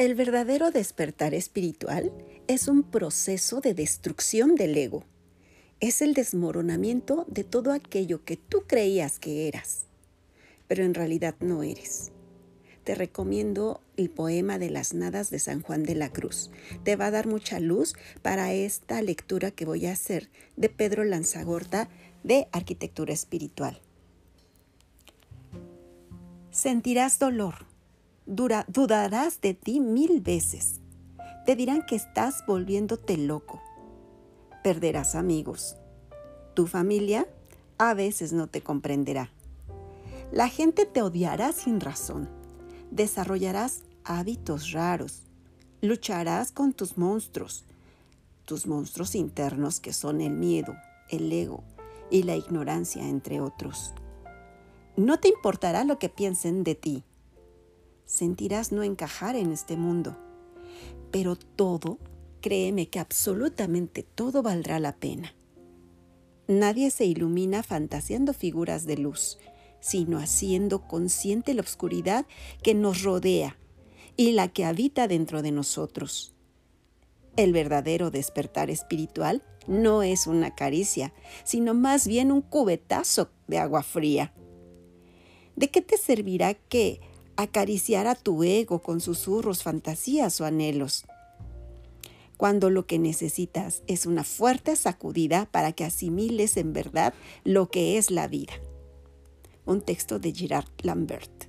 El verdadero despertar espiritual es un proceso de destrucción del ego. Es el desmoronamiento de todo aquello que tú creías que eras, pero en realidad no eres. Te recomiendo el poema de las nadas de San Juan de la Cruz. Te va a dar mucha luz para esta lectura que voy a hacer de Pedro Lanzagorta de Arquitectura Espiritual. Sentirás dolor dudarás de ti mil veces. Te dirán que estás volviéndote loco. Perderás amigos. Tu familia a veces no te comprenderá. La gente te odiará sin razón. Desarrollarás hábitos raros. Lucharás con tus monstruos. Tus monstruos internos que son el miedo, el ego y la ignorancia, entre otros. No te importará lo que piensen de ti sentirás no encajar en este mundo. Pero todo, créeme que absolutamente todo valdrá la pena. Nadie se ilumina fantaseando figuras de luz, sino haciendo consciente la oscuridad que nos rodea y la que habita dentro de nosotros. El verdadero despertar espiritual no es una caricia, sino más bien un cubetazo de agua fría. ¿De qué te servirá que acariciar a tu ego con susurros, fantasías o anhelos. Cuando lo que necesitas es una fuerte sacudida para que asimiles en verdad lo que es la vida. Un texto de Gerard Lambert.